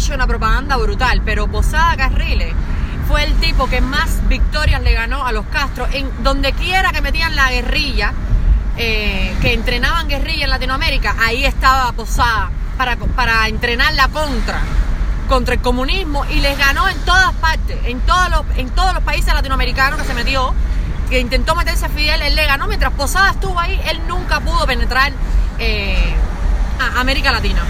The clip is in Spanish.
hecho una propaganda brutal, pero Posada Carriles fue el tipo que más victorias le ganó a los Castro en donde quiera que metían la guerrilla, eh, que entrenaban guerrilla en Latinoamérica, ahí estaba Posada para, para entrenar la contra contra el comunismo y les ganó en todas partes, en todos los, en todos los países latinoamericanos que se metió, que intentó meterse a Fidel, él le ganó, mientras Posada estuvo ahí, él nunca pudo penetrar eh, a América Latina.